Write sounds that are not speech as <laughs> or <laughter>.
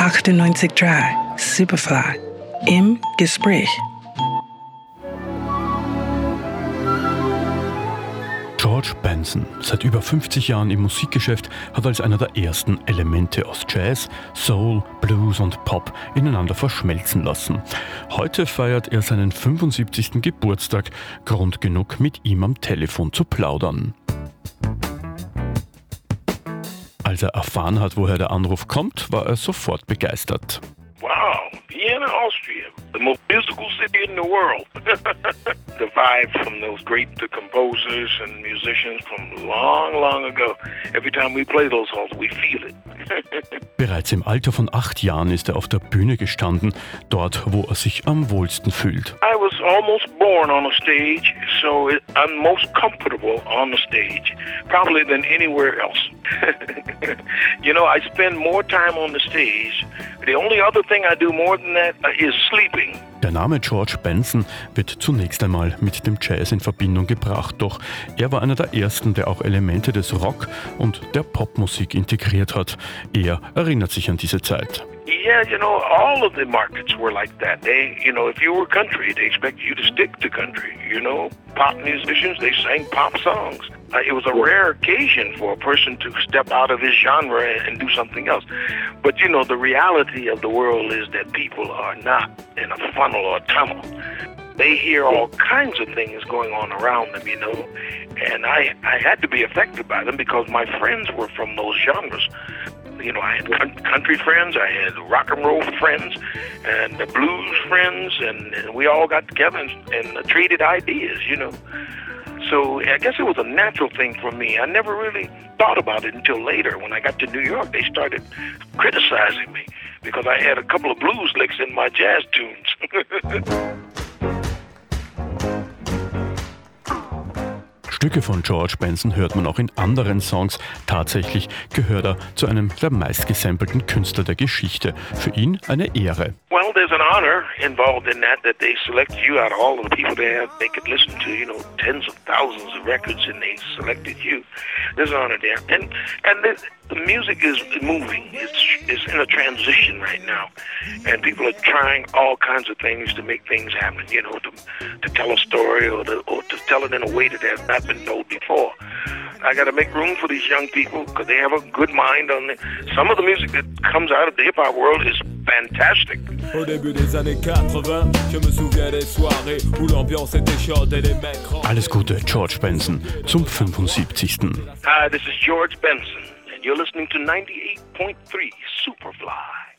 98.3 Superfly im Gespräch. George Benson, seit über 50 Jahren im Musikgeschäft, hat als einer der ersten Elemente aus Jazz, Soul, Blues und Pop ineinander verschmelzen lassen. Heute feiert er seinen 75. Geburtstag, Grund genug, mit ihm am Telefon zu plaudern. Als er erfahren hat, woher der Anruf kommt, war er sofort begeistert. Wow, Vienna, Austria, the most musical city in the world. <laughs> the vibe from those great composers and musicians from long, long ago. Every time we play those halls, we feel it. <laughs> Bereits im Alter von acht Jahren ist er auf der Bühne gestanden, dort, wo er sich am wohlsten fühlt. I was almost born on a stage, so I'm most comfortable on the stage, probably than anywhere else. <laughs> you know, I spend more time on the stage. The only other thing I do more than that uh, is sleeping. Der Name George Benson wird zunächst einmal mit dem Jazz in Verbindung gebracht, doch er war einer der ersten, der auch Elemente des Rock und der Popmusik integriert hat. Er erinnert sich an diese Zeit. Yeah, you know, all of the markets were like that. They, you know, if you were country, they expect you to stick to country. You know, pop musicians, they sang pop songs. Uh, it was a rare occasion for a person to step out of his genre and do something else. But you know, the reality of the world is that people are not in a funnel or a tunnel. They hear all kinds of things going on around them, you know, and I I had to be affected by them because my friends were from those genres. You know, I had country friends, I had rock and roll friends, and the blues friends, and, and we all got together and, and traded ideas, you know. So I guess it was a natural thing for me. I never really thought about it until later. When I got to New York, they started criticizing me because I had a couple of blues licks in my jazz tunes. <laughs> Stücke von George Benson hört man auch in anderen Songs. Tatsächlich gehört er zu einem der meistgesampelten Künstler der Geschichte. Für ihn eine Ehre. Well, there's an honor involved in that that they select you out of all of the people they have they could listen to, you know, tens of thousands of records and they selected you. There's an honor there. And and the, the music is moving. It's it's in a transition right now. And people are trying all kinds of things to make things happen, you know, to to tell a story or to or to tell it in a way that has not been told before. I got to make room for these young people because they have a good mind on it. Some of the music that comes out of the hip hop world is fantastic. Au début des années 80, je me souviens des soirées où l'ambiance était chaude et les mecs. Alles Gute, George Benson, zum 75. Hi, this is George Benson, and you're listening to 98.3 Superfly.